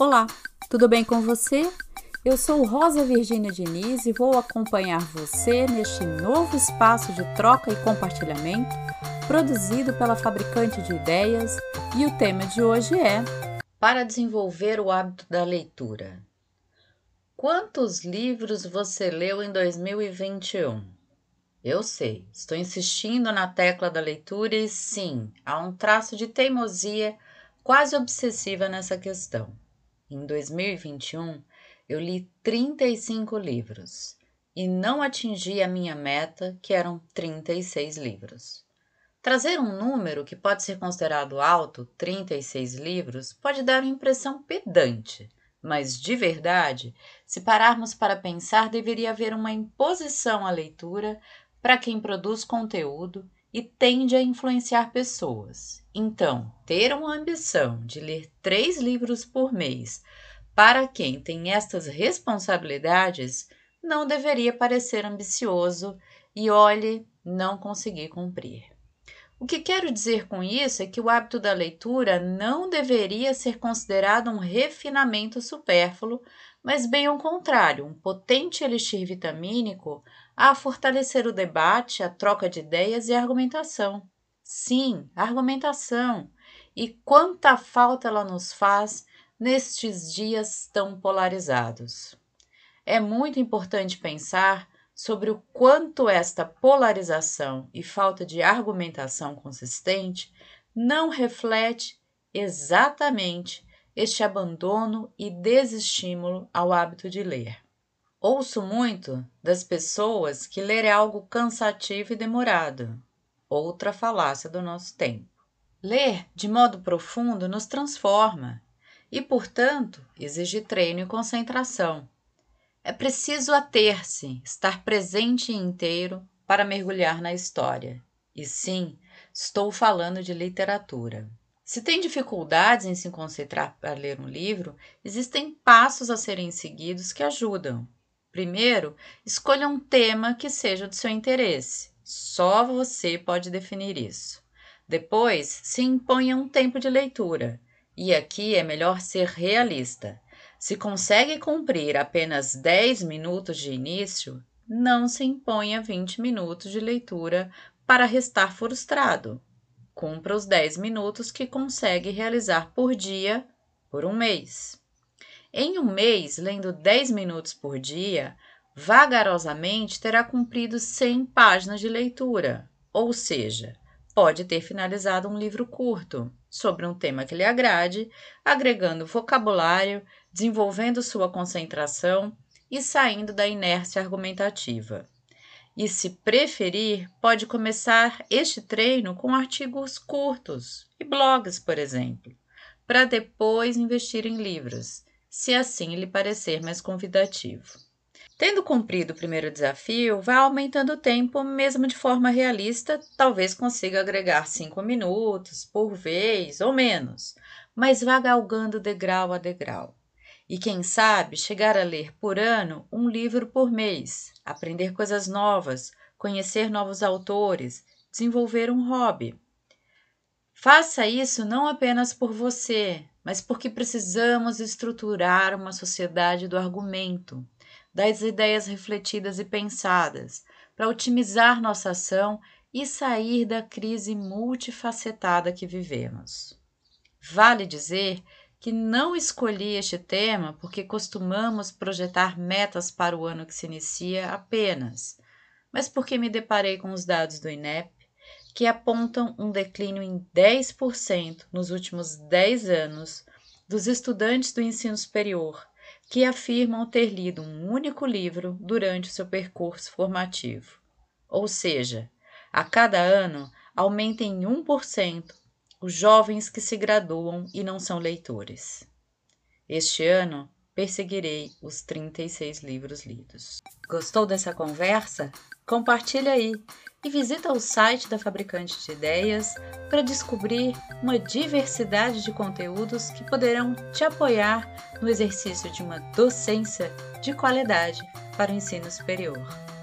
Olá, tudo bem com você? Eu sou Rosa Virgínia Diniz e vou acompanhar você neste novo espaço de troca e compartilhamento produzido pela fabricante de ideias e o tema de hoje é Para desenvolver o hábito da leitura. Quantos livros você leu em 2021? Eu sei, estou insistindo na tecla da leitura e sim, há um traço de teimosia quase obsessiva nessa questão. Em 2021, eu li 35 livros e não atingi a minha meta, que eram 36 livros. Trazer um número que pode ser considerado alto, 36 livros, pode dar uma impressão pedante, mas de verdade, se pararmos para pensar, deveria haver uma imposição à leitura para quem produz conteúdo e tende a influenciar pessoas. Então, ter uma ambição de ler três livros por mês para quem tem estas responsabilidades não deveria parecer ambicioso e, olhe, não conseguir cumprir. O que quero dizer com isso é que o hábito da leitura não deveria ser considerado um refinamento supérfluo, mas bem ao contrário, um potente elixir vitamínico a fortalecer o debate, a troca de ideias e a argumentação. Sim, argumentação. E quanta falta ela nos faz nestes dias tão polarizados. É muito importante pensar sobre o quanto esta polarização e falta de argumentação consistente não reflete exatamente este abandono e desestímulo ao hábito de ler. Ouço muito das pessoas que ler é algo cansativo e demorado, outra falácia do nosso tempo. Ler de modo profundo nos transforma e, portanto, exige treino e concentração. É preciso ater-se, estar presente e inteiro para mergulhar na história. E sim, estou falando de literatura. Se tem dificuldades em se concentrar para ler um livro, existem passos a serem seguidos que ajudam. Primeiro, escolha um tema que seja do seu interesse. Só você pode definir isso. Depois, se imponha um tempo de leitura. E aqui é melhor ser realista. Se consegue cumprir apenas 10 minutos de início, não se imponha 20 minutos de leitura para restar frustrado. Cumpra os 10 minutos que consegue realizar por dia por um mês. Em um mês, lendo 10 minutos por dia, vagarosamente terá cumprido 100 páginas de leitura, ou seja, pode ter finalizado um livro curto sobre um tema que lhe agrade, agregando vocabulário, desenvolvendo sua concentração e saindo da inércia argumentativa. E, se preferir, pode começar este treino com artigos curtos e blogs, por exemplo, para depois investir em livros, se assim lhe parecer mais convidativo. Tendo cumprido o primeiro desafio, vá aumentando o tempo, mesmo de forma realista, talvez consiga agregar cinco minutos por vez ou menos, mas vá galgando degrau a degrau. E quem sabe chegar a ler por ano um livro por mês, aprender coisas novas, conhecer novos autores, desenvolver um hobby. Faça isso não apenas por você, mas porque precisamos estruturar uma sociedade do argumento, das ideias refletidas e pensadas, para otimizar nossa ação e sair da crise multifacetada que vivemos. Vale dizer que não escolhi este tema porque costumamos projetar metas para o ano que se inicia apenas, mas porque me deparei com os dados do INEP que apontam um declínio em 10% nos últimos 10 anos dos estudantes do ensino superior que afirmam ter lido um único livro durante o seu percurso formativo. Ou seja, a cada ano aumenta em 1% os jovens que se graduam e não são leitores. Este ano, perseguirei os 36 livros lidos. Gostou dessa conversa? Compartilhe aí e visita o site da Fabricante de Ideias para descobrir uma diversidade de conteúdos que poderão te apoiar no exercício de uma docência de qualidade para o ensino superior.